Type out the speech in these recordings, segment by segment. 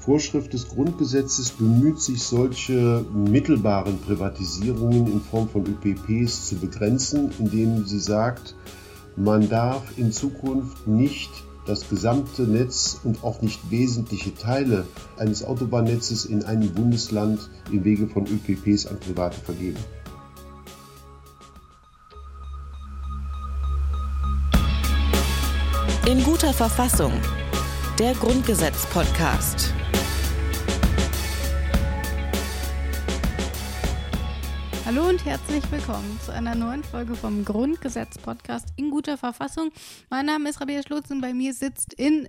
Vorschrift des Grundgesetzes bemüht sich, solche mittelbaren Privatisierungen in Form von ÖPPs zu begrenzen, indem sie sagt, man darf in Zukunft nicht das gesamte Netz und auch nicht wesentliche Teile eines Autobahnnetzes in einem Bundesland im Wege von ÖPPs an Private vergeben. In guter Verfassung. Der Grundgesetz-Podcast. Hallo und herzlich willkommen zu einer neuen Folge vom Grundgesetz-Podcast in guter Verfassung. Mein Name ist Rabia Schlutz und bei mir sitzt in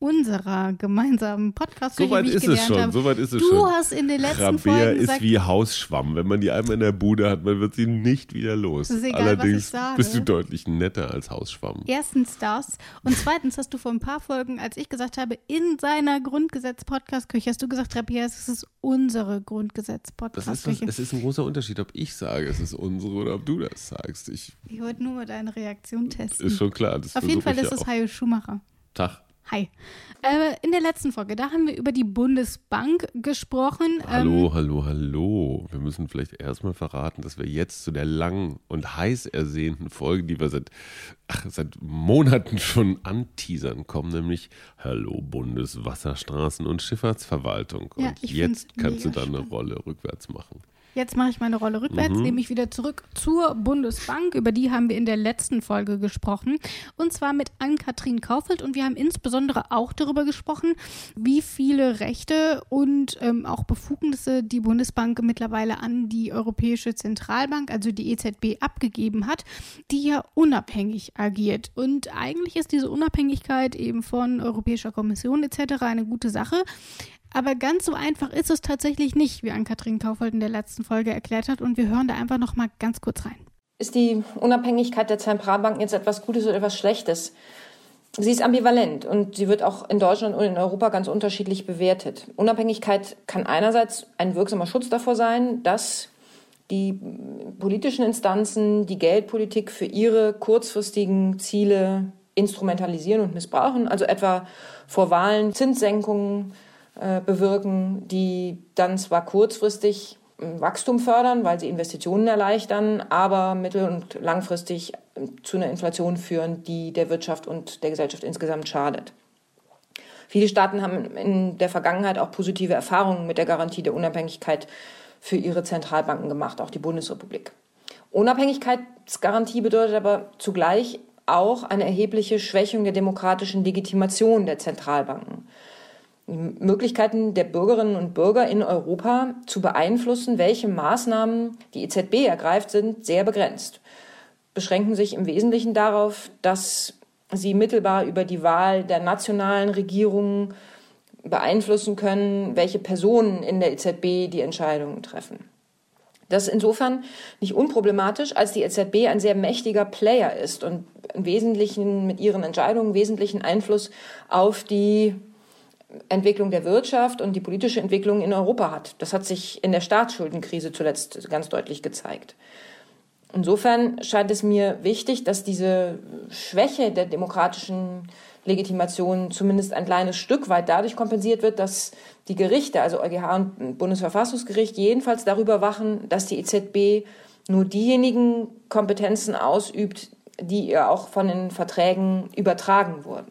unserer gemeinsamen podcast So weit ist es schon, so weit ist es du schon. Du hast in den letzten Rabea Folgen ist gesagt, wie Hausschwamm. Wenn man die einmal in der Bude hat, man wird sie nicht wieder los. ist egal, Allerdings was ich sage. bist du deutlich netter als Hausschwamm. Erstens das und zweitens hast du vor ein paar Folgen, als ich gesagt habe, in seiner Grundgesetz-Podcast-Küche, hast du gesagt, Rabia, es ist unsere Grundgesetz-Podcast-Küche. es ist ein großer Unterschied, ob ich sage, es ist unsere oder ob du das sagst. Ich, Ich wollte nur mal deine Reaktion testen. ist schon klar. Das Auf jeden Fall ist es Hajo Schumacher. Tag. Hi. Äh, in der letzten Folge, da haben wir über die Bundesbank gesprochen. Hallo, Ähm, hallo, hallo. Wir müssen vielleicht erstmal verraten, dass wir jetzt zu der langen und heiß ersehnten Folge, die wir seit, ach, seit Monaten schon anteasern, kommen, nämlich Hallo Bundeswasserstraßen- und Schifffahrtsverwaltung. Und jetzt kannst du da eine. Rolle rückwärts machen. Jetzt mache ich meine Rolle rückwärts, Mhm. nehme ich wieder zurück zur Bundesbank. Über die haben wir in der letzten Folge gesprochen. Und zwar mit Ann-Kathrin Kaufeld. Und wir haben insbesondere auch darüber gesprochen, wie viele Rechte und ähm, auch Befugnisse die Bundesbank mittlerweile an die Europäische Zentralbank, also die EZB, abgegeben hat, die ja unabhängig agiert. Und eigentlich ist diese Unabhängigkeit eben von Europäischer Kommission etc. eine gute Sache. Aber ganz so einfach ist es tatsächlich nicht, wie Ann-Kathrin Kaufhold in der letzten Folge erklärt hat. Und wir hören da einfach noch mal ganz kurz rein. Ist die Unabhängigkeit der Zentralbanken jetzt etwas Gutes oder etwas Schlechtes? Sie ist ambivalent und sie wird auch in Deutschland und in Europa ganz unterschiedlich bewertet. Unabhängigkeit kann einerseits ein wirksamer Schutz davor sein, dass die politischen Instanzen die Geldpolitik für ihre kurzfristigen Ziele instrumentalisieren und missbrauchen, also etwa vor Wahlen Zinssenkungen äh, bewirken, die dann zwar kurzfristig äh, Wachstum fördern, weil sie Investitionen erleichtern, aber mittel- und langfristig äh, zu einer Inflation führen, die der Wirtschaft und der Gesellschaft insgesamt schadet. Viele Staaten haben in der Vergangenheit auch positive Erfahrungen mit der Garantie der Unabhängigkeit für ihre Zentralbanken gemacht, auch die Bundesrepublik. Unabhängigkeitsgarantie bedeutet aber zugleich auch eine erhebliche Schwächung der demokratischen Legitimation der Zentralbanken. Möglichkeiten der Bürgerinnen und Bürger in Europa zu beeinflussen, welche Maßnahmen die EZB ergreift, sind sehr begrenzt. Beschränken sich im Wesentlichen darauf, dass sie mittelbar über die Wahl der nationalen Regierungen beeinflussen können, welche Personen in der EZB die Entscheidungen treffen. Das ist insofern nicht unproblematisch, als die EZB ein sehr mächtiger Player ist und im Wesentlichen mit ihren Entscheidungen wesentlichen Einfluss auf die Entwicklung der Wirtschaft und die politische Entwicklung in Europa hat. Das hat sich in der Staatsschuldenkrise zuletzt ganz deutlich gezeigt. Insofern scheint es mir wichtig, dass diese Schwäche der demokratischen Legitimation zumindest ein kleines Stück weit dadurch kompensiert wird, dass die Gerichte, also EuGH und Bundesverfassungsgericht, jedenfalls darüber wachen, dass die EZB nur diejenigen Kompetenzen ausübt, die ihr auch von den Verträgen übertragen wurden.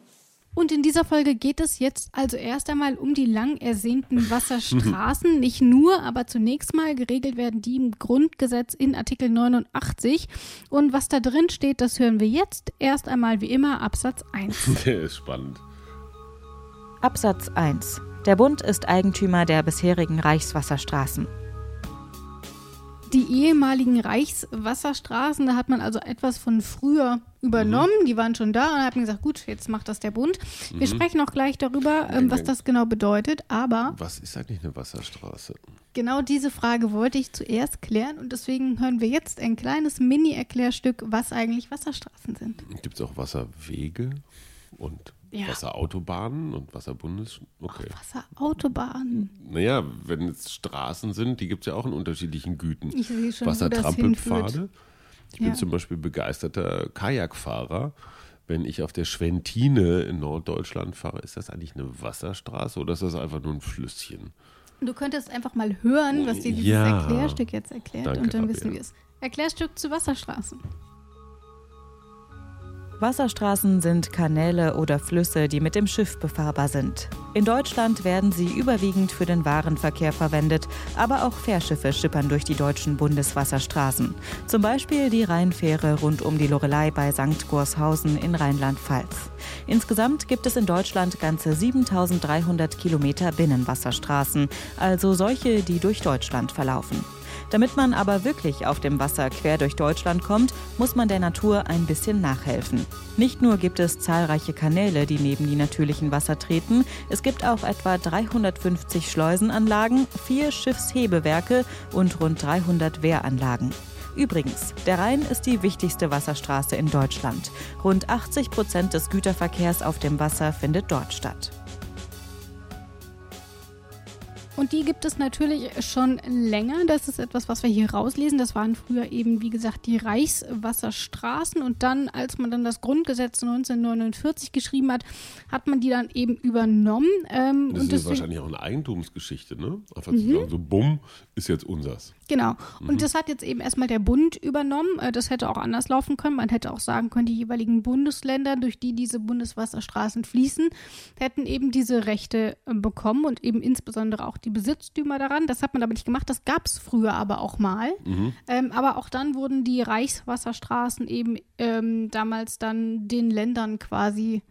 Und in dieser Folge geht es jetzt also erst einmal um die lang ersehnten Wasserstraßen. Nicht nur, aber zunächst mal geregelt werden die im Grundgesetz in Artikel 89. Und was da drin steht, das hören wir jetzt erst einmal wie immer Absatz 1. Der ist spannend. Absatz 1. Der Bund ist Eigentümer der bisherigen Reichswasserstraßen. Die ehemaligen Reichswasserstraßen, da hat man also etwas von früher übernommen. Die waren schon da und hat gesagt, gut, jetzt macht das der Bund. Wir sprechen auch gleich darüber, ähm, was das genau bedeutet. Aber Was ist eigentlich eine Wasserstraße? genau diese Frage wollte ich zuerst klären und deswegen hören wir jetzt ein kleines Mini-Erklärstück, was eigentlich Wasserstraßen sind. Gibt es auch Wasserwege und Ja. Wasserautobahnen und Wasserbundes... Okay. Wasserautobahnen. Naja, wenn es Straßen sind, die gibt es ja auch in unterschiedlichen Güten. Ich sehe schon, wo das Wassertrampelpfade. hinführt. Ich bin Ja. zum Beispiel begeisterter Kajakfahrer. wenn ich auf der Schwentine in Norddeutschland fahre, ist das eigentlich eine Wasserstraße oder ist das einfach nur ein Flüsschen? Du könntest einfach mal hören, was dir dieses Ja. Erklärstück jetzt erklärt Danke, und dann Rabea. wissen wir es. Erklärstück zu Wasserstraßen. Wasserstraßen sind Kanäle oder Flüsse, die mit dem Schiff befahrbar sind. In Deutschland werden sie überwiegend für den Warenverkehr verwendet, aber auch Fährschiffe schippern durch die deutschen Bundeswasserstraßen. Zum Beispiel die Rheinfähre rund um die Lorelei bei St. Gorshausen in Rheinland-Pfalz. Insgesamt gibt es in Deutschland ganze 7300 Kilometer Binnenwasserstraßen, also solche, die durch Deutschland verlaufen. Damit man aber wirklich auf dem Wasser quer durch Deutschland kommt, muss man der Natur ein bisschen nachhelfen. Nicht nur gibt es zahlreiche Kanäle, die neben die natürlichen Wasser treten, es gibt auch etwa 350 Schleusenanlagen, vier Schiffshebewerke und rund 300 Wehranlagen. Übrigens, der Rhein ist die wichtigste Wasserstraße in Deutschland. Rund 80 Prozent des Güterverkehrs auf dem Wasser findet dort statt. Und die gibt es natürlich schon länger. Das ist etwas, was wir hier rauslesen. Das waren früher eben, wie gesagt, die Reichswasserstraßen. Und dann, als man dann das Grundgesetz 1949 geschrieben hat, hat man die dann eben übernommen. Ähm, Das und ist wahrscheinlich auch eine Eigentumsgeschichte, ne? Einfach zu sagen, so bumm, ist jetzt unsers. Genau. Und das hat jetzt eben erstmal der Bund übernommen. Äh, Das hätte auch anders laufen können. Man hätte auch sagen können, die jeweiligen Bundesländer, durch die diese Bundeswasserstraßen fließen, hätten eben diese Rechte äh, bekommen und eben insbesondere auch die Besitztümer daran. Das hat man aber nicht gemacht. Das gab es früher aber auch mal. Ähm, aber auch dann wurden die Reichswasserstraßen eben ähm, damals dann den Ländern quasi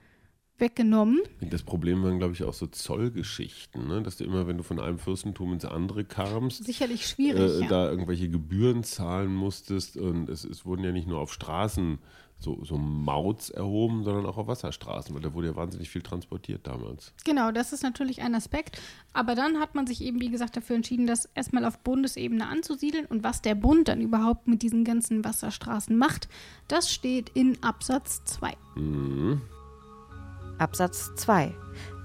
weggenommen. Das Problem waren, glaube ich, auch so Zollgeschichten, ne? dass du immer, wenn du von einem Fürstentum ins andere kamst, Sicherlich schwierig. äh, ja. da irgendwelche Gebühren zahlen musstest. Und es, es wurden ja nicht nur auf Straßen so, so Mauts erhoben, sondern auch auf Wasserstraßen, weil da wurde ja wahnsinnig viel transportiert damals. Genau, das ist natürlich ein Aspekt. Aber dann hat man sich eben, wie gesagt, dafür entschieden, das erstmal auf Bundesebene anzusiedeln. Und was der Bund dann überhaupt mit diesen ganzen Wasserstraßen macht, das steht in Absatz 2. Absatz 2.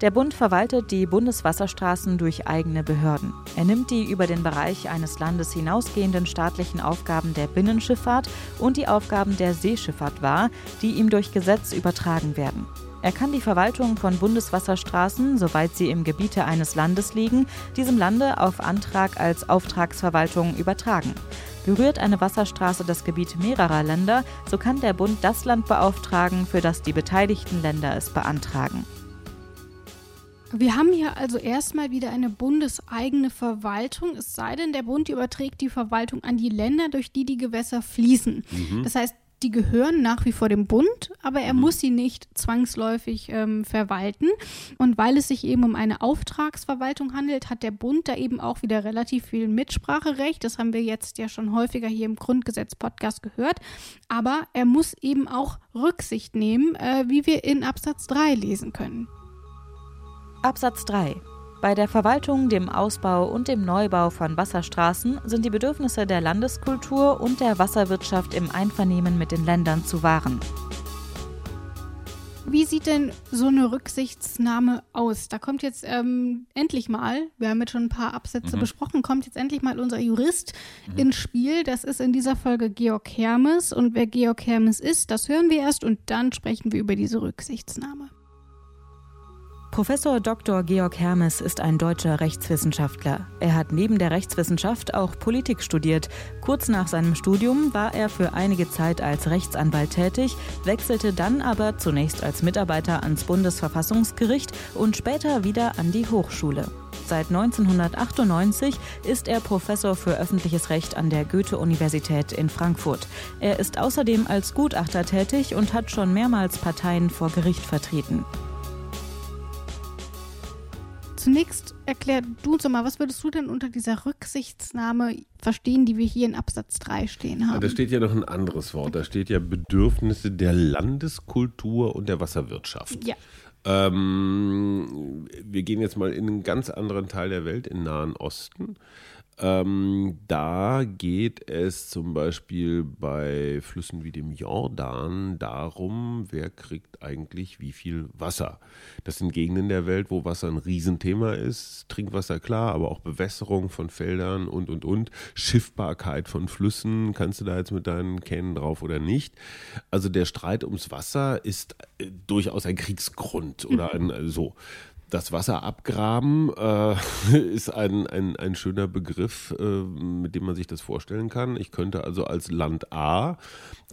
Der Bund verwaltet die Bundeswasserstraßen durch eigene Behörden. Er nimmt die über den Bereich eines Landes hinausgehenden staatlichen Aufgaben der Binnenschifffahrt und die Aufgaben der Seeschifffahrt wahr, die ihm durch Gesetz übertragen werden. Er kann die Verwaltung von Bundeswasserstraßen, soweit sie im Gebiete eines Landes liegen, diesem Lande auf Antrag als Auftragsverwaltung übertragen. Berührt eine Wasserstraße das Gebiet mehrerer Länder, so kann der Bund das Land beauftragen, für das die beteiligten Länder es beantragen. Wir haben hier also erstmal wieder eine bundeseigene Verwaltung, es sei denn, der Bund überträgt die Verwaltung an die Länder, durch die die Gewässer fließen. Das heißt, die gehören nach wie vor dem Bund, aber er muss sie nicht zwangsläufig ähm, verwalten. Und weil es sich eben um eine Auftragsverwaltung handelt, hat der Bund da eben auch wieder relativ viel Mitspracherecht. Das haben wir jetzt ja schon häufiger hier im Grundgesetz-Podcast gehört. Aber er muss eben auch Rücksicht nehmen, äh, wie wir in Absatz 3 lesen können. Absatz 3. Bei der Verwaltung, dem Ausbau und dem Neubau von Wasserstraßen sind die Bedürfnisse der Landeskultur und der Wasserwirtschaft im Einvernehmen mit den Ländern zu wahren. Wie sieht denn so eine Rücksichtsnahme aus? Da kommt jetzt ähm, endlich mal, wir haben jetzt schon ein paar Absätze besprochen, kommt jetzt endlich mal unser Jurist ins Spiel. Das ist in dieser Folge Georg Hermes. Und wer Georg Hermes ist, das hören wir erst und dann sprechen wir über diese Rücksichtsnahme. Professor Dr. Georg Hermes ist ein deutscher Rechtswissenschaftler. Er hat neben der Rechtswissenschaft auch Politik studiert. Kurz nach seinem Studium war er für einige Zeit als Rechtsanwalt tätig, wechselte dann aber zunächst als Mitarbeiter ans Bundesverfassungsgericht und später wieder an die Hochschule. Seit 1998 ist er Professor für öffentliches Recht an der Goethe-Universität in Frankfurt. Er ist außerdem als Gutachter tätig und hat schon mehrmals Parteien vor Gericht vertreten. Zunächst erklär du uns doch mal, was würdest du denn unter dieser Rücksichtsnahme verstehen, die wir hier in Absatz 3 stehen haben? Da steht ja noch ein anderes Wort. Da steht ja Bedürfnisse der Landeskultur und der Wasserwirtschaft. ja. Ähm, wir gehen jetzt mal in einen ganz anderen Teil der Welt, in Nahen Osten. Ähm, da geht es zum Beispiel bei Flüssen wie dem Jordan darum, wer kriegt eigentlich wie viel Wasser. Das sind Gegenden der Welt, wo Wasser ein Riesenthema ist. Trinkwasser klar, aber auch Bewässerung von Feldern und, und, und. Schiffbarkeit von Flüssen. Kannst du da jetzt mit deinen Kähnen drauf oder nicht? Also der Streit ums Wasser ist äh, durchaus ein Kriegsgrund oder ein, äh, so das Wasser abgraben äh, ist ein, ein, ein schöner Begriff, äh, mit dem man sich das vorstellen kann. Ich könnte also als Land A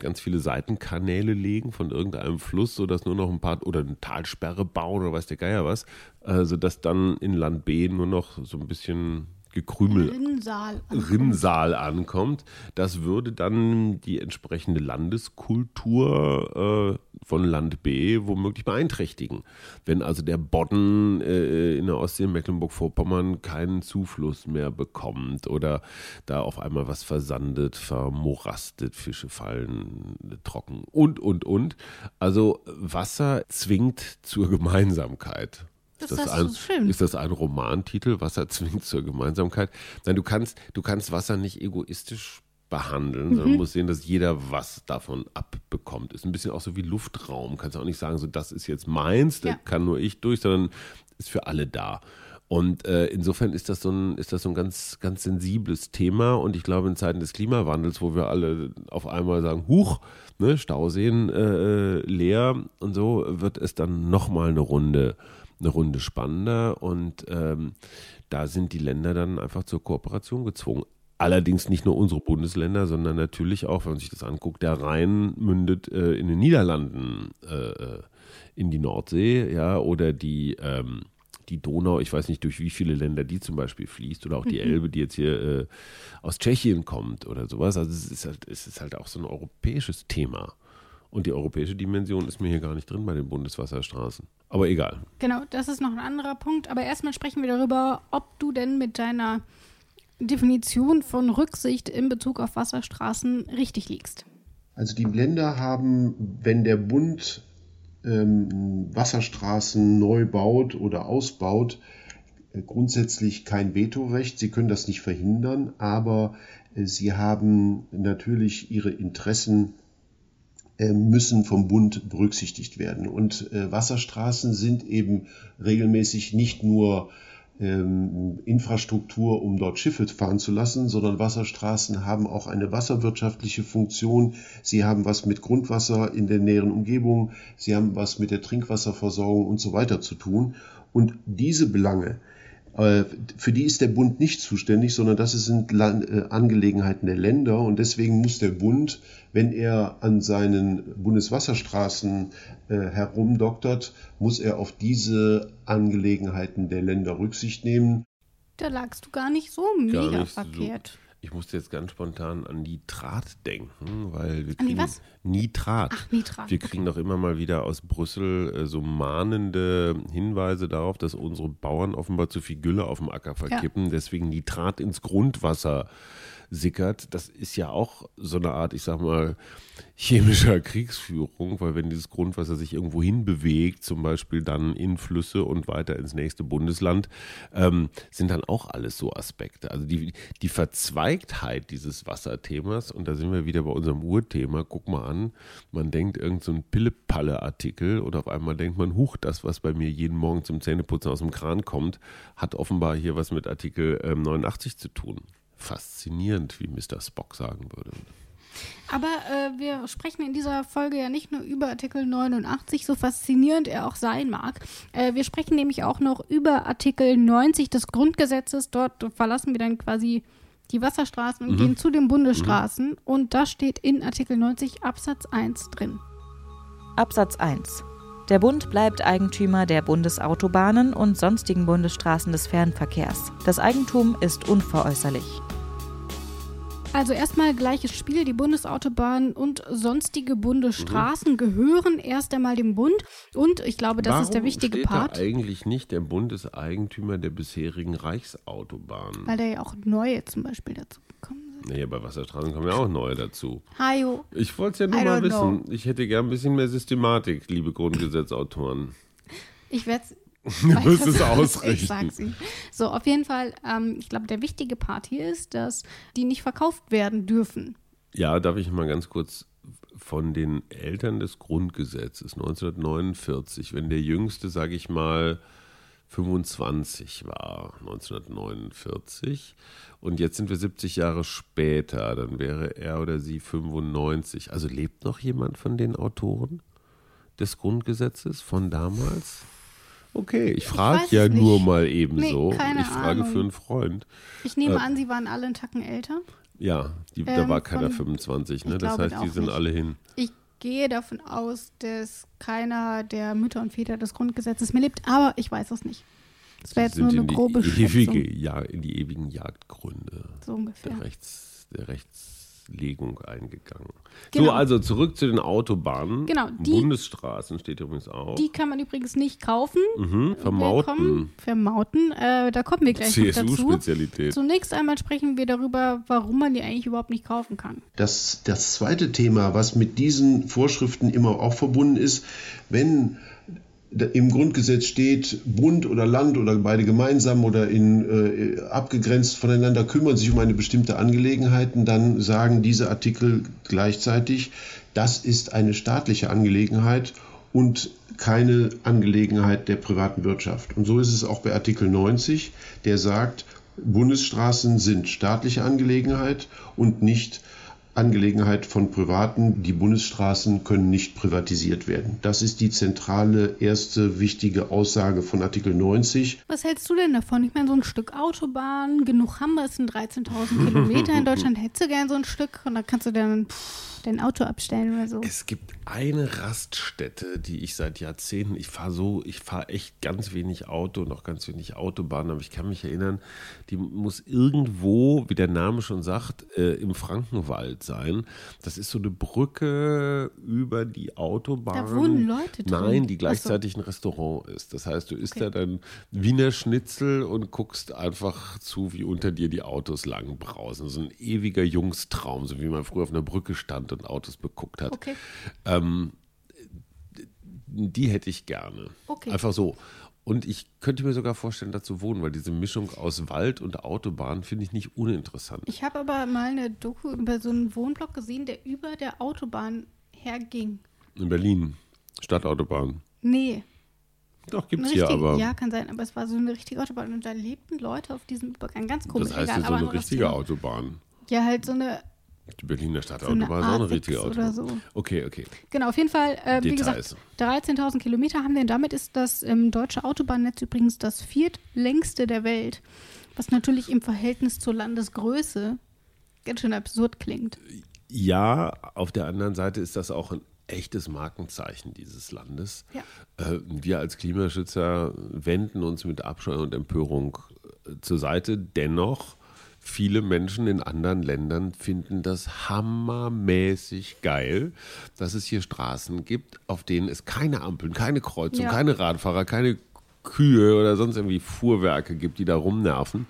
ganz viele Seitenkanäle legen von irgendeinem Fluss, sodass nur noch ein paar oder eine Talsperre bauen oder weiß der Geier was, äh, sodass dann in Land B nur noch so ein bisschen Gekrümel Rinnsal ankommt. Rinnsal ankommt. Das würde dann die entsprechende Landeskultur äh, von Land B womöglich beeinträchtigen. Wenn also der Bodden äh, in der Ostsee in Mecklenburg-Vorpommern keinen Zufluss mehr bekommt oder da auf einmal was versandet, vermorastet, Fische fallen trocken und, und, und. Also Wasser zwingt zur Gemeinsamkeit. Das Ist das, ein, schön. ist das ein Romantitel? Wasser zwingt zur Gemeinsamkeit? Nein, du kannst, du kannst Wasser nicht egoistisch behandeln, sondern musst sehen, dass jeder was davon abbekommt. Ist ein bisschen auch so wie Luftraum. Kannst auch nicht sagen, so das ist jetzt meins, da Ja. kann nur ich durch, sondern ist für alle da. Und äh, insofern ist das so ein, ist das so ein ganz, ganz sensibles Thema. Und ich glaube, in Zeiten des Klimawandels, wo wir alle auf einmal sagen, Huch, ne, Stauseen äh, leer und so, wird es dann nochmal eine Runde, eine Runde spannender. Und ähm, da sind die Länder dann einfach zur Kooperation gezwungen. Allerdings nicht nur unsere Bundesländer, sondern natürlich auch, wenn man sich das anguckt, der Rhein mündet äh, in den Niederlanden äh, äh, in die Nordsee, ja, oder die, ähm, die Donau, ich weiß nicht, durch wie viele Länder die zum Beispiel fließt, oder auch die Elbe, die jetzt hier äh, aus Tschechien kommt oder sowas. Also es ist halt, es ist halt auch so ein europäisches Thema. Und die europäische Dimension ist mir hier gar nicht drin bei den Bundeswasserstraßen. Aber egal. Genau, das ist noch ein anderer Punkt. Aber erstmal sprechen wir darüber, ob du denn mit deiner Definition von Rücksicht in Bezug auf Wasserstraßen richtig liegst. Also die Länder haben, wenn der Bund ähm, Wasserstraßen neu baut oder ausbaut, äh, grundsätzlich kein Vetorecht. Sie können das nicht verhindern, aber äh, sie haben natürlich ihre Interessen müssen vom Bund berücksichtigt werden. Und äh, Wasserstraßen sind eben regelmäßig nicht nur ähm, Infrastruktur, um dort Schiffe fahren zu lassen, sondern Wasserstraßen haben auch eine wasserwirtschaftliche Funktion. Sie haben was mit Grundwasser in der näheren Umgebung, sie haben was mit der Trinkwasserversorgung und so weiter zu tun. Und diese Belange, äh, für die ist der Bund nicht zuständig, sondern das sind äh, Angelegenheiten der Länder. Und deswegen muss der Bund, wenn er an seinen Bundeswasserstraßen äh, herumdoktert, muss er auf diese Angelegenheiten der Länder Rücksicht nehmen. Da lagst du gar nicht so mega nicht so- verkehrt. Ich musste jetzt ganz spontan an Nitrat denken, weil wir An die kriegen was? Nitrat. Ach, Nitrat. Wir kriegen doch immer mal wieder aus Brüssel äh, so mahnende Hinweise darauf, dass unsere Bauern offenbar zu viel Gülle auf dem Acker verkippen, deswegen Nitrat ins Grundwasser sickert. Das ist ja auch so eine Art, ich sag mal, chemischer Kriegsführung, weil wenn dieses Grundwasser sich irgendwo hin bewegt, zum Beispiel dann in Flüsse und weiter ins nächste Bundesland, ähm, sind dann auch alles so Aspekte. Also die, die Verzweigtheit dieses Wasserthemas, und da sind wir wieder bei unserem Urthema, guck mal an, man denkt irgend so ein Pille-Palle-Artikel und auf einmal denkt man, huch, das, was bei mir jeden Morgen zum Zähneputzen aus dem Kran kommt, hat offenbar hier was mit Artikel ähm, 89 zu tun. Faszinierend, wie Mr. Spock sagen würde. Aber äh, wir sprechen in dieser Folge ja nicht nur über Artikel 89, so faszinierend er auch sein mag. Äh, wir sprechen nämlich auch noch über Artikel 90 des Grundgesetzes. Dort verlassen wir dann quasi die Wasserstraßen und gehen zu den Bundesstraßen. Und da steht in Artikel 90 Absatz 1 drin. Absatz 1. Der Bund bleibt Eigentümer der Bundesautobahnen und sonstigen Bundesstraßen des Fernverkehrs. Das Eigentum ist unveräußerlich. Also erstmal gleiches Spiel. Die Bundesautobahnen und sonstige Bundesstraßen gehören erst einmal dem Bund. Und ich glaube, das ist der Warum wichtige steht Part, Da eigentlich nicht der Bund ist Eigentümer der bisherigen Reichsautobahnen. weil da ja auch neue zum Beispiel dazu Naja, bei Wasserstraßen kommen ja auch neue dazu. Hajo, Ich wollte es ja nur I mal wissen. Ich hätte gern ein bisschen mehr Systematik, liebe Grundgesetzautoren. ich werde Du wirst es Ich ausrichten. sag's ihm. So, auf jeden Fall, ähm, ich glaube, der wichtige Part hier ist, dass die nicht verkauft werden dürfen. Ja, darf ich mal ganz kurz von den Eltern des Grundgesetzes 1949, wenn der Jüngste, sage ich mal, 25 war, 1949, und jetzt sind wir 70 Jahre später, dann wäre er oder sie 95. Also lebt noch jemand von den Autoren des Grundgesetzes von damals? Okay, ich frage ja nur nicht. mal ebenso. Nee, keine ich frage Ahnung. für einen Freund. Ich nehme Äh, an, sie waren alle einen Tacken älter. Ja, die, da Ähm, war keiner von- 25, ne? Das heißt, die sind nicht. alle hin. Ich gehe davon aus, dass keiner der Mütter und Väter des Grundgesetzes mehr lebt, aber ich weiß es nicht. Das wäre jetzt nur eine grobe ewige, Schätzung. ja, in die ewigen Jagdgründe So ungefähr. der, Rechts, der Rechtslegung eingegangen. Genau. So, also zurück zu den Autobahnen. Genau, die- Bundesstraßen steht übrigens auch. Die kann man übrigens nicht kaufen. mhm, vermauten. Willkommen. Vermauten. Äh, da kommen wir gleich noch dazu. CSU-Spezialität. Zunächst einmal sprechen wir darüber, warum man die eigentlich überhaupt nicht kaufen kann. Das, das zweite Thema, was mit diesen Vorschriften immer auch verbunden ist, wenn im Grundgesetz steht, Bund oder Land oder beide gemeinsam oder in, äh, abgegrenzt voneinander kümmern sich um eine bestimmte Angelegenheit, dann sagen diese Artikel gleichzeitig, das ist eine staatliche Angelegenheit und keine Angelegenheit der privaten Wirtschaft. Und so ist es auch bei Artikel 90, der sagt, Bundesstraßen sind staatliche Angelegenheit und nicht Angelegenheit von Privaten. Die Bundesstraßen können nicht privatisiert werden. Das ist die zentrale erste wichtige Aussage von Artikel 90. Was hältst du denn davon? Ich meine, so ein Stück Autobahn, genug haben wir, es sind 13.000 Kilometer in Deutschland. Hättest du gern so ein Stück und da kannst du dann dein Auto abstellen oder so. Es gibt eine Raststätte, die ich seit Jahrzehnten, ich fahre so, ich fahre echt ganz wenig Auto und auch ganz wenig Autobahn, aber ich kann mich erinnern, die muss irgendwo, wie der Name schon sagt, äh, im Frankenwald sein. Das ist so eine Brücke über die Autobahn. Da wohnen Leute drin. Nein, die Ach so. gleichzeitig ein Restaurant ist. Das heißt, du isst da dann Wiener Schnitzel und guckst einfach zu, wie unter dir die Autos lang brausen. So ein ewiger Jungstraum, so wie man früher auf einer Brücke stand und Autos beguckt hat. Okay. Ähm, die hätte ich gerne. Okay. Einfach so. Und ich könnte mir sogar vorstellen, da zu wohnen, weil diese Mischung aus Wald und Autobahn finde ich nicht uninteressant. Ich habe aber mal eine Doku über so einen Wohnblock gesehen, der über der Autobahn herging. In Berlin, Stadtautobahn. Nee, Doch, gibt es hier aber. ja, kann sein, aber es war so eine richtige Autobahn und da lebten Leute auf diesem Übergang. Ganz komisch. das heißt egal, so eine richtige. Autobahn. Ja, halt so eine, Die Berliner so Stadtautobahn ist auch eine A6 richtige Autobahn. so. Okay, okay. Genau, auf jeden Fall, äh, wie Details. gesagt, 13.000 Kilometer haben wir. Und damit ist das ähm, deutsche Autobahnnetz übrigens das viertlängste der Welt. Was natürlich im Verhältnis zur Landesgröße ganz schön absurd klingt. Ja, auf der anderen Seite ist das auch ein echtes Markenzeichen dieses Landes. Ja. Äh, Wir als Klimaschützer wenden uns mit Abscheu und Empörung äh, zur Seite. Dennoch, viele Menschen in anderen Ländern finden das hammermäßig geil, dass es hier Straßen gibt, auf denen es keine Ampeln, keine Kreuzung, Ja. keine Radfahrer, keine Kühe oder sonst irgendwie Fuhrwerke gibt, die da rumnerven.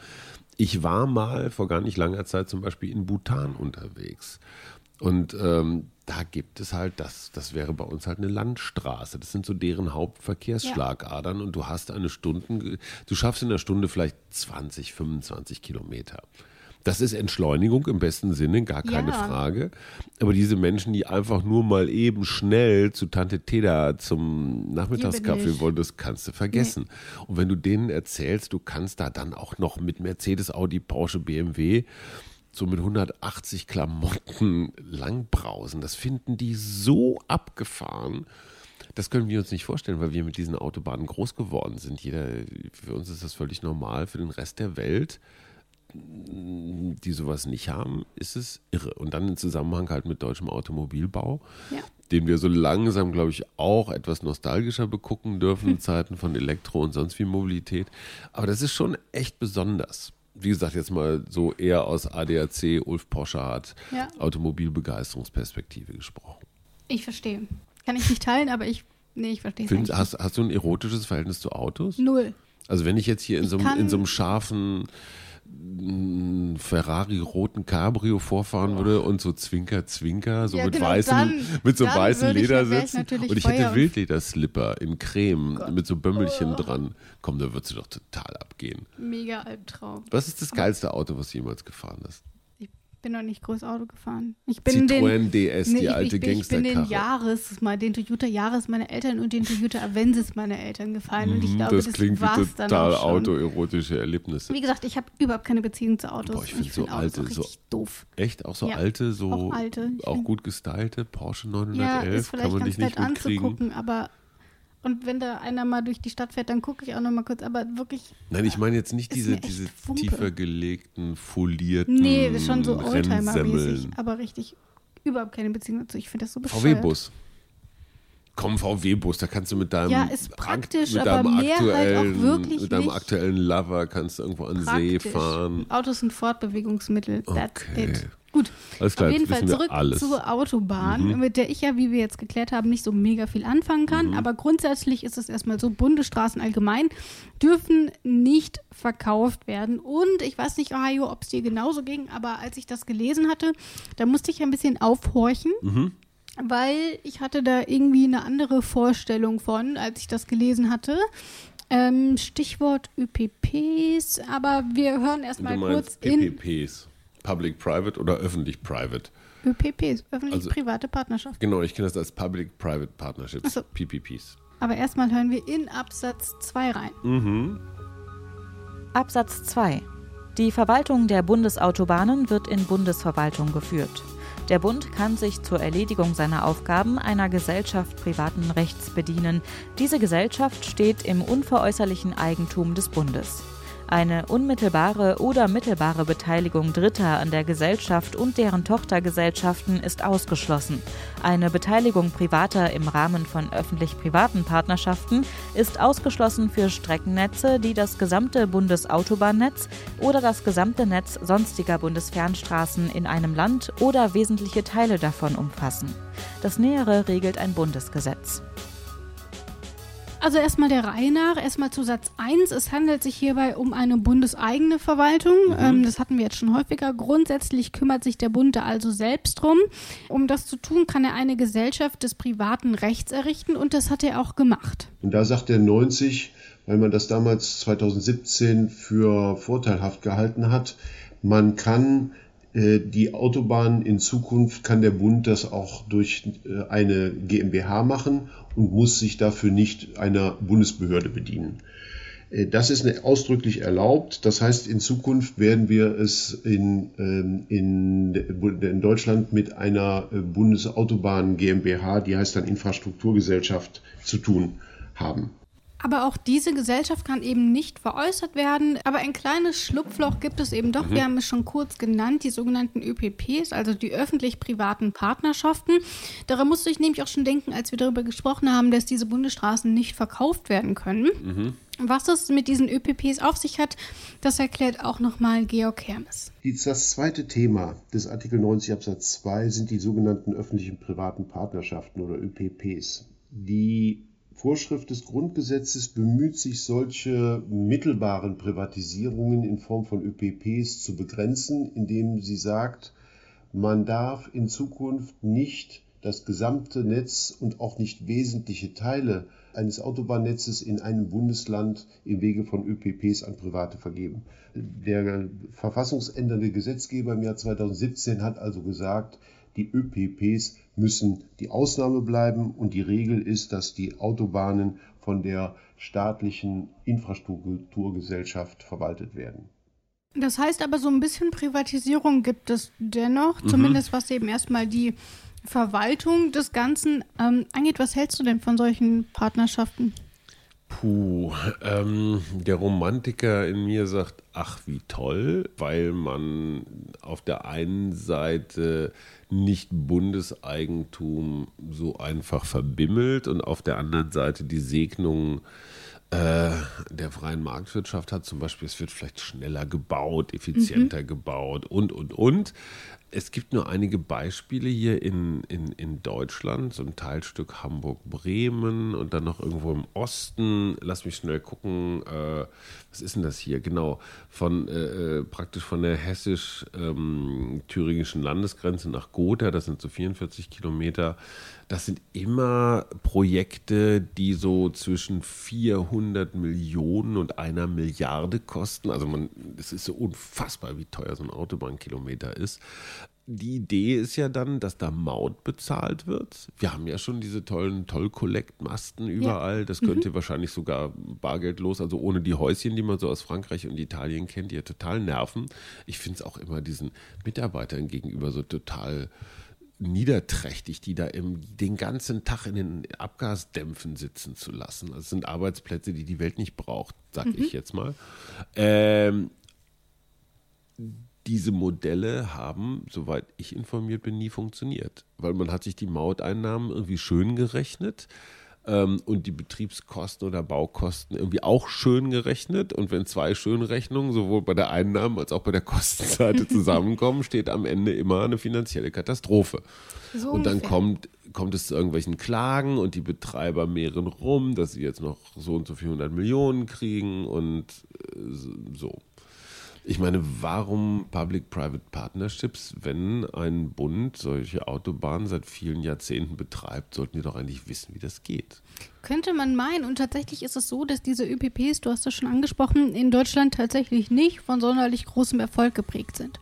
Ich war mal vor gar nicht langer Zeit zum Beispiel in Bhutan unterwegs. Und ähm, da gibt es halt, das, das wäre bei uns halt eine Landstraße. Das sind so deren Hauptverkehrsschlagadern und du hast eine Stunde, du schaffst in einer Stunde vielleicht 20, 25 Kilometer. Das ist Entschleunigung im besten Sinne, gar keine Ja. Frage. Aber diese Menschen, die einfach nur mal eben schnell zu Tante Teda zum Nachmittagskaffee wollen, das kannst du vergessen. Und wenn du denen erzählst, du kannst da dann auch noch mit Mercedes, Audi, Porsche, BMW so mit 180 Klamotten langbrausen, das finden die so abgefahren. Das können wir uns nicht vorstellen, weil wir mit diesen Autobahnen groß geworden sind. Jeder, für uns ist das völlig normal. Für den Rest der Welt, die sowas nicht haben, ist es irre. Und dann im Zusammenhang halt mit deutschem Automobilbau, Ja. den wir so langsam, glaube ich, auch etwas nostalgischer begucken dürfen in Zeiten von Elektro und sonst wie Mobilität. Aber das ist schon echt besonders. Wie gesagt, jetzt mal so eher aus ADAC, Ulf Poschardt, Ja. Automobilbegeisterungsperspektive gesprochen. Ich verstehe. Kann ich nicht teilen, aber ich, nee, ich verstehe es Find, hast, hast du ein erotisches Verhältnis zu Autos? Null. Also wenn ich jetzt hier in so, einem- in so einem scharfen Ferrari-roten Cabrio vorfahren würde und so Zwinker, Zwinker, so Ja, mit genau, weißen, dann- mit so weißen würde ich- Leder dann wär ich sitzen. natürlich Und ich hätte Wildlederslipper in Creme mit so Bömmelchen dran. Komm, da würdest du doch total abgehen. Mega Albtraum. Was ist das geilste Auto, was du jemals gefahren hast? Ich bin noch nicht groß Auto gefahren. Ich bin den, Citroën DS, Nee, die ich, alte ich, bin, ich bin den. Jahres, mal den Toyota Jahres meiner Eltern und den Toyota Avensis meiner Eltern gefahren. Und ich Mhm, glaube, das das, klingt wie war's total autoerotische Erlebnisse. Wie gesagt, ich habe überhaupt keine Beziehung zu Autos. Boah, ich und find so alte, so- doof. Echt? Auch so Ja, alte, so auch alte. Auch gut gestylte Porsche Ja, 911 ist kann vielleicht man ganz nicht nett anzugucken, aber und wenn da einer mal durch die Stadt fährt, dann gucke ich auch noch mal kurz. Aber wirklich, Nein, ich meine jetzt nicht diese, diese Wumpe. tiefer gelegten, folierten nee, das ist schon so Oldtimer-mäßig, aber richtig überhaupt keine Beziehung dazu. Ich finde das so bescheuert. VW-Bus. Komm, VW-Bus, da kannst du mit deinem, Ja, ist praktisch, mit aber deinem mehr halt auch aktuellen, wirklich mit deinem nicht. aktuellen Lover kannst du irgendwo an den See Praktisch. fahren. Autos sind Fortbewegungsmittel. That's Okay. it. Gut, Alles klar, auf jeden Fall zurück alles. zur Autobahn, Mhm. mit der ich ja, wie wir jetzt geklärt haben, nicht so mega viel anfangen kann. Mhm. Aber grundsätzlich ist es erstmal so, Bundesstraßen allgemein dürfen nicht verkauft werden. Und ich weiß nicht, Ohio, ob es dir genauso ging, aber als ich das gelesen hatte, da musste ich ein bisschen aufhorchen. Mhm. Weil ich hatte da irgendwie eine andere Vorstellung von, als ich das gelesen hatte. Ähm, Stichwort ÖPPs, aber wir hören erstmal kurz in PPPs. Public-Private oder öffentlich-private? ÖPPs, Also- öffentlich-private Partnerschaft. Genau, ich kenne das als Public-Private Partnerships, so. PPPs. Aber erstmal hören wir in Absatz 2 rein. Mhm. Absatz 2. Die Verwaltung der Bundesautobahnen wird in Bundesverwaltung geführt. Der Bund kann sich zur Erledigung seiner Aufgaben einer Gesellschaft privaten Rechts bedienen. Diese Gesellschaft steht im unveräußerlichen Eigentum des Bundes. Eine unmittelbare oder mittelbare Beteiligung Dritter an der Gesellschaft und deren Tochtergesellschaften ist ausgeschlossen. Eine Beteiligung Privater im Rahmen von öffentlich-privaten Partnerschaften ist ausgeschlossen für Streckennetze, die das gesamte Bundesautobahnnetz oder das gesamte Netz sonstiger Bundesfernstraßen in einem Land oder wesentliche Teile davon umfassen. Das Nähere regelt ein Bundesgesetz. Also erstmal der Reihe nach, erstmal zu Satz 1. Es handelt sich hierbei um eine bundeseigene Verwaltung. Ähm, das hatten wir jetzt schon häufiger. Grundsätzlich kümmert sich der Bund da also selbst drum. Um das zu tun, kann er eine Gesellschaft des privaten Rechts errichten und das hat er auch gemacht. Und da sagt er 90, weil man das damals 2017 für vorteilhaft gehalten hat, man kann die Autobahn in Zukunft, kann der Bund das auch durch äh, eine GmbH machen und muss sich dafür nicht einer Bundesbehörde bedienen. Äh, Das ist ausdrücklich erlaubt. Das heißt, in Zukunft werden wir es in, ähm, in, in Deutschland mit einer äh, Bundesautobahn GmbH, die heißt dann Infrastrukturgesellschaft, zu tun haben. Aber auch diese Gesellschaft kann eben nicht veräußert werden. Aber ein kleines Schlupfloch gibt es eben doch. Wir haben es schon kurz genannt, die sogenannten ÖPPs, also die öffentlich-privaten Partnerschaften. Daran musste ich nämlich auch schon denken, als wir darüber gesprochen haben, dass diese Bundesstraßen nicht verkauft werden können. Was es mit diesen ÖPPs auf sich hat, das erklärt auch nochmal Georg Hermes. Das zweite Thema des Artikel 90 Absatz 2 sind die sogenannten öffentlichen privaten Partnerschaften oder ÖPPs. Die Vorschrift des Grundgesetzes bemüht sich, solche mittelbaren Privatisierungen in Form von ÖPPs zu begrenzen, indem sie sagt, man darf in Zukunft nicht das gesamte Netz und auch nicht wesentliche Teile eines Autobahnnetzes in einem Bundesland im Wege von ÖPPs an Private vergeben. Der verfassungsändernde Gesetzgeber im Jahr 2017 hat also gesagt, die ÖPPs müssen die Ausnahme bleiben und die Regel ist, dass die Autobahnen von der staatlichen Infrastrukturgesellschaft verwaltet werden. Das heißt aber, so ein bisschen Privatisierung gibt es dennoch, zumindest was eben erstmal die Verwaltung des Ganzen ähm, angeht. Was hältst du denn von solchen Partnerschaften? Puh, ähm, der Romantiker in mir sagt, ach wie toll, weil man auf der einen Seite nicht Bundeseigentum so einfach verbimmelt und auf der anderen Seite die Segnung äh, der freien Marktwirtschaft hat. Zum Beispiel, es wird vielleicht schneller gebaut, effizienter gebaut und, und, und. Es gibt nur einige Beispiele hier in, in, in Deutschland, so ein Teilstück Hamburg-Bremen und dann noch irgendwo im Osten. Lass mich schnell gucken, äh, was ist denn das hier? Genau, von äh, äh praktisch von der hessisch-thüringischen ähm, Landesgrenze nach Gotha, das sind so 44 Kilometer. Das sind immer Projekte, die so zwischen 400 Millionen und einer Milliarde kosten. Also man, es ist so unfassbar, wie teuer so ein Autobahnkilometer ist die Idee ist ja dann, dass da Maut bezahlt wird. Wir haben ja schon diese tollen Toll-Collect-Masten überall. Ja. Das könnt ihr mhm. wahrscheinlich sogar bargeldlos, also ohne die Häuschen, die man so aus Frankreich und Italien kennt, die ja total nerven. Ich finde es auch immer diesen Mitarbeitern gegenüber so total niederträchtig, die da im, den ganzen Tag in den Abgasdämpfen sitzen zu lassen. Das sind Arbeitsplätze, die die Welt nicht braucht, sag mhm. ich jetzt mal. Ähm, diese Modelle haben, soweit ich informiert bin, nie funktioniert. Weil man hat sich die Mauteinnahmen irgendwie schön gerechnet ähm, und die Betriebskosten oder Baukosten irgendwie auch schön gerechnet. Und wenn zwei Schönrechnungen sowohl bei der Einnahmen- als auch bei der Kostenseite zusammenkommen, steht am Ende immer eine finanzielle Katastrophe. So und dann kommt, kommt es zu irgendwelchen Klagen und die Betreiber mehren rum, dass sie jetzt noch so und so 400 Millionen kriegen und äh, so. Ich meine, warum Public-Private Partnerships, wenn ein Bund solche Autobahnen seit vielen Jahrzehnten betreibt, sollten die doch eigentlich wissen, wie das geht. Könnte man meinen. Und tatsächlich ist es so, dass diese ÖPPs, du hast das schon angesprochen, in Deutschland tatsächlich nicht von sonderlich großem Erfolg geprägt sind.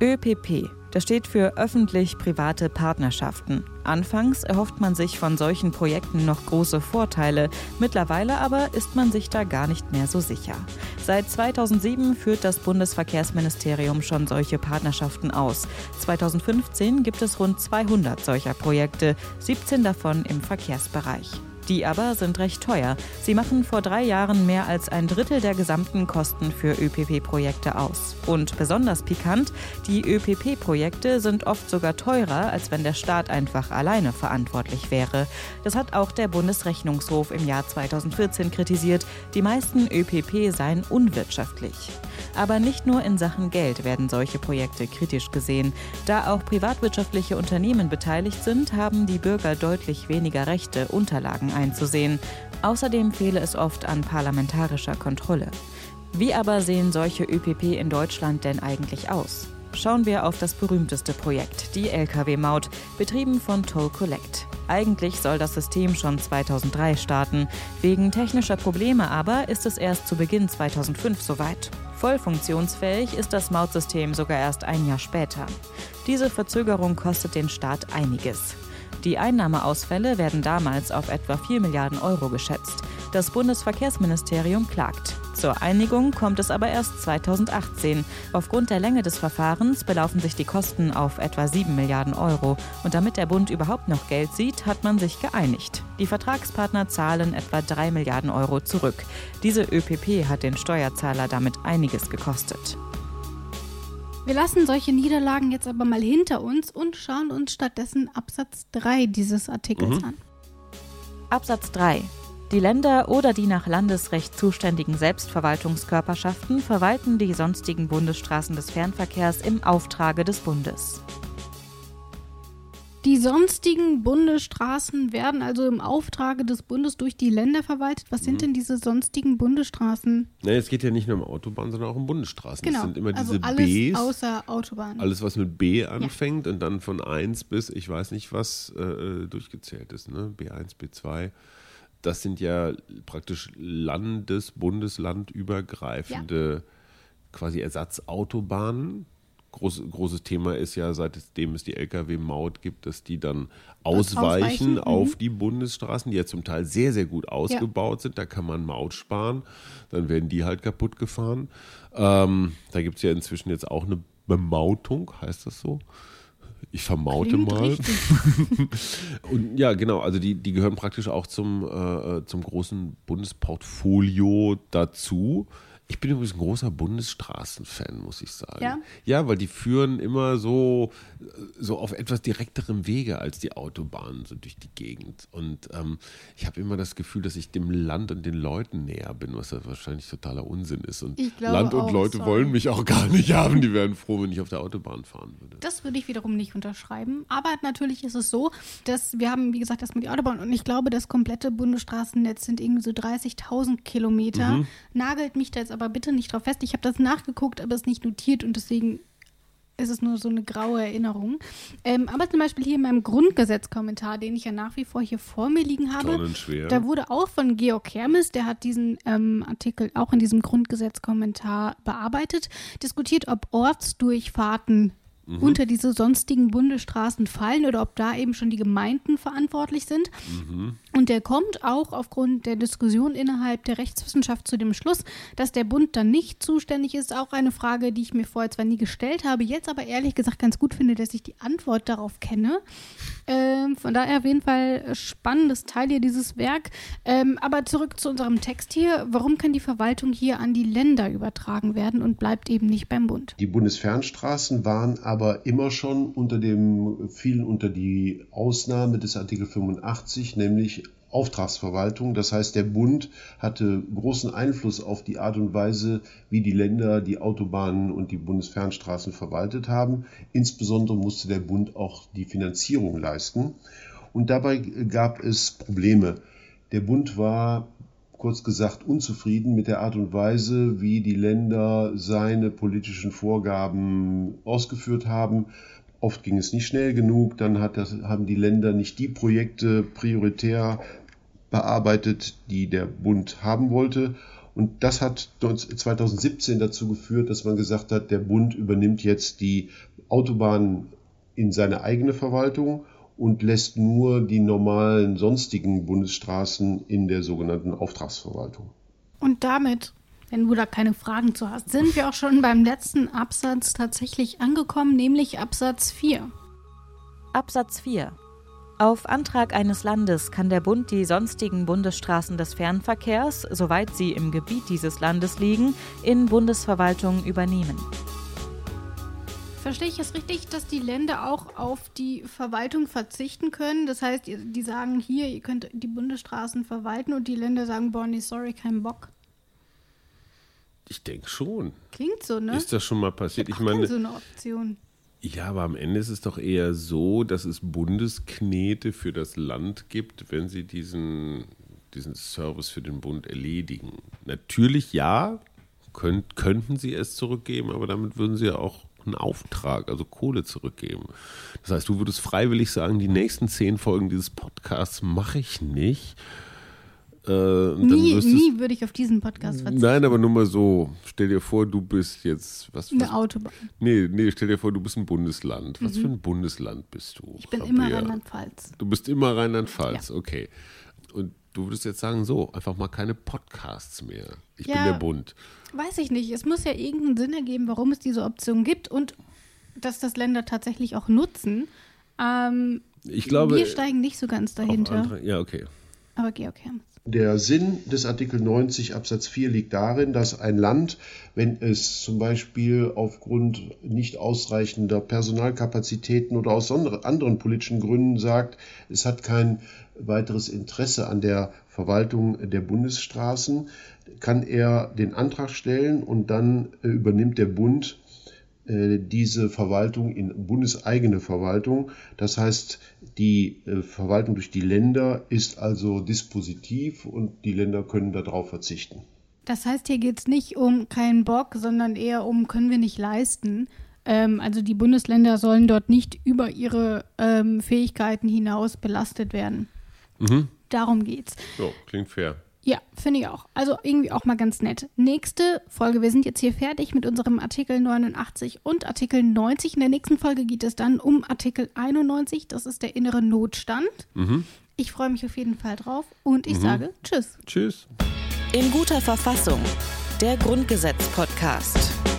ÖPP das steht für öffentlich-private Partnerschaften. Anfangs erhofft man sich von solchen Projekten noch große Vorteile, mittlerweile aber ist man sich da gar nicht mehr so sicher. Seit 2007 führt das Bundesverkehrsministerium schon solche Partnerschaften aus. 2015 gibt es rund 200 solcher Projekte, 17 davon im Verkehrsbereich. Die aber sind recht teuer. Sie machen vor drei Jahren mehr als ein Drittel der gesamten Kosten für ÖPP-Projekte aus. Und besonders pikant, die ÖPP-Projekte sind oft sogar teurer, als wenn der Staat einfach alleine verantwortlich wäre. Das hat auch der Bundesrechnungshof im Jahr 2014 kritisiert. Die meisten ÖPP seien unwirtschaftlich. Aber nicht nur in Sachen Geld werden solche Projekte kritisch gesehen. Da auch privatwirtschaftliche Unternehmen beteiligt sind, haben die Bürger deutlich weniger Rechte, Unterlagen einzusehen. Außerdem fehle es oft an parlamentarischer Kontrolle. Wie aber sehen solche ÖPP in Deutschland denn eigentlich aus? Schauen wir auf das berühmteste Projekt, die Lkw-Maut, betrieben von Toll Collect. Eigentlich soll das System schon 2003 starten. Wegen technischer Probleme aber ist es erst zu Beginn 2005 soweit. Voll funktionsfähig ist das Mautsystem sogar erst ein Jahr später. Diese Verzögerung kostet den Staat einiges. Die Einnahmeausfälle werden damals auf etwa 4 Milliarden Euro geschätzt. Das Bundesverkehrsministerium klagt. Zur Einigung kommt es aber erst 2018. Aufgrund der Länge des Verfahrens belaufen sich die Kosten auf etwa 7 Milliarden Euro. Und damit der Bund überhaupt noch Geld sieht, hat man sich geeinigt. Die Vertragspartner zahlen etwa 3 Milliarden Euro zurück. Diese ÖPP hat den Steuerzahler damit einiges gekostet. Wir lassen solche Niederlagen jetzt aber mal hinter uns und schauen uns stattdessen Absatz 3 dieses Artikels mhm. an. Absatz 3. Die Länder oder die nach Landesrecht zuständigen Selbstverwaltungskörperschaften verwalten die sonstigen Bundesstraßen des Fernverkehrs im Auftrage des Bundes. Die sonstigen Bundesstraßen werden also im Auftrage des Bundes durch die Länder verwaltet. Was sind mhm. denn diese sonstigen Bundesstraßen? Nee, es geht ja nicht nur um Autobahnen, sondern auch um Bundesstraßen. Genau. Das sind immer also diese alles Bs. außer Autobahnen. Alles, was mit B anfängt ja. und dann von 1 bis ich weiß nicht was äh, durchgezählt ist. Ne? B1, B2. Das sind ja praktisch landes-, bundeslandübergreifende ja. quasi Ersatzautobahnen Groß, großes Thema ist ja, seitdem es die Lkw-Maut gibt, dass die dann ausweichen, ausweichen. auf mhm. die Bundesstraßen, die ja zum Teil sehr, sehr gut ausgebaut ja. sind. Da kann man Maut sparen. Dann werden die halt kaputt gefahren. Ähm, da gibt es ja inzwischen jetzt auch eine Bemautung, heißt das so? Ich vermaute Klingt mal. und ja, genau, also die, die gehören praktisch auch zum, äh, zum großen Bundesportfolio dazu Ich bin übrigens ein großer Bundesstraßenfan, muss ich sagen. Ja? Ja, weil die führen immer so, so auf etwas direkterem Wege als die Autobahnen so durch die Gegend. Und ähm, ich habe immer das Gefühl, dass ich dem Land und den Leuten näher bin, was ja wahrscheinlich totaler Unsinn ist. Und Land und auch, Leute sorry. wollen mich auch gar nicht haben. Die wären froh, wenn ich auf der Autobahn fahren würde. Das würde ich wiederum nicht unterschreiben. Aber natürlich ist es so, dass wir haben, wie gesagt, erstmal die Autobahn und ich glaube, das komplette Bundesstraßennetz sind irgendwie so 30.000 Kilometer. Mhm. Nagelt mich da jetzt aber bitte nicht drauf fest. Ich habe das nachgeguckt, aber es nicht notiert und deswegen ist es nur so eine graue Erinnerung. Ähm, aber zum Beispiel hier in meinem Grundgesetzkommentar, den ich ja nach wie vor hier vor mir liegen habe, da wurde auch von Georg Hermes, der hat diesen ähm, Artikel auch in diesem Grundgesetzkommentar bearbeitet, diskutiert, ob Ortsdurchfahrten unter diese sonstigen Bundesstraßen fallen oder ob da eben schon die Gemeinden verantwortlich sind. Und der kommt auch aufgrund der Diskussion innerhalb der Rechtswissenschaft zu dem Schluss, dass der Bund dann nicht zuständig ist. Auch eine Frage, die ich mir vorher zwar nie gestellt habe, jetzt aber ehrlich gesagt ganz gut finde, dass ich die Antwort darauf kenne. Ähm, von daher auf jeden Fall spannendes Teil hier, dieses Werk. Ähm, aber zurück zu unserem Text hier. Warum kann die Verwaltung hier an die Länder übertragen werden und bleibt eben nicht beim Bund? Die Bundesfernstraßen waren aber immer schon unter dem, fielen unter die Ausnahme des Artikel 85, nämlich Auftragsverwaltung. Das heißt, der Bund hatte großen Einfluss auf die Art und Weise, wie die Länder die Autobahnen und die Bundesfernstraßen verwaltet haben. Insbesondere musste der Bund auch die Finanzierung leisten. Und dabei gab es Probleme. Der Bund war kurz gesagt unzufrieden mit der Art und Weise, wie die Länder seine politischen Vorgaben ausgeführt haben. Oft ging es nicht schnell genug, dann hat das, haben die Länder nicht die Projekte prioritär bearbeitet, die der Bund haben wollte. Und das hat 2017 dazu geführt, dass man gesagt hat, der Bund übernimmt jetzt die Autobahnen in seine eigene Verwaltung und lässt nur die normalen sonstigen Bundesstraßen in der sogenannten Auftragsverwaltung. Und damit, wenn du da keine Fragen zu hast, sind wir auch schon beim letzten Absatz tatsächlich angekommen, nämlich Absatz 4. Absatz 4. Auf Antrag eines Landes kann der Bund die sonstigen Bundesstraßen des Fernverkehrs, soweit sie im Gebiet dieses Landes liegen, in Bundesverwaltung übernehmen. Verstehe ich es richtig, dass die Länder auch auf die Verwaltung verzichten können? Das heißt, die sagen hier, ihr könnt die Bundesstraßen verwalten und die Länder sagen, boah, nee, sorry, kein Bock. Ich denke schon. Klingt so, ne? Ist das schon mal passiert? Ich Auch meine, so eine Option. Ja, aber am Ende ist es doch eher so, dass es Bundesknete für das Land gibt, wenn sie diesen, diesen Service für den Bund erledigen. Natürlich ja, könnt, könnten sie es zurückgeben, aber damit würden sie ja auch einen Auftrag, also Kohle zurückgeben. Das heißt, du würdest freiwillig sagen, die nächsten zehn Folgen dieses Podcasts mache ich nicht. Äh, Nie, nie würde ich auf diesen Podcast verzichten. Nein, aber nur mal so. Stell dir vor, du bist jetzt. Was, was, Eine Autobahn. Nee, nee, stell dir vor, du bist ein Bundesland. Was für ein Bundesland bist du? Mhm. Ich bin immer Rabea? Rheinland-Pfalz. Du bist immer Rheinland-Pfalz, okay. Und du würdest jetzt sagen, so, einfach mal keine Podcasts mehr. Ich bin Ja. der Bund. Weiß ich nicht. Es muss ja irgendeinen Sinn ergeben, warum es diese Option gibt und dass das Länder tatsächlich auch nutzen. Ähm, Ich glaube. wir steigen nicht so ganz dahinter. andere- Ja, okay. Aber Georg Hermes. Der Sinn des Artikel 90 Absatz 4 liegt darin, dass ein Land, wenn es zum Beispiel aufgrund nicht ausreichender Personalkapazitäten oder aus anderen politischen Gründen sagt, es hat kein weiteres Interesse an der Verwaltung der Bundesstraßen, kann er den Antrag stellen und dann äh, übernimmt der Bund diese Verwaltung in bundeseigene Verwaltung. Das heißt, die äh, Verwaltung durch die Länder ist also dispositiv und die Länder können darauf verzichten. Das heißt, hier geht es nicht um keinen Bock, sondern eher um können wir nicht leisten. Ähm, also die Bundesländer sollen dort nicht über ihre ähm, Fähigkeiten hinaus belastet werden. Mhm. Darum geht's. So, klingt fair. Ja, finde ich auch. Also irgendwie auch mal ganz nett. Nächste Folge. Wir sind jetzt hier fertig mit unserem Artikel 89 und Artikel 90. In der nächsten Folge geht es dann um Artikel 91. Das ist der innere Notstand. Ich freue mich auf jeden Fall drauf und ich sage Tschüss. Tschüss. In guter Verfassung. Der Grundgesetz-Podcast.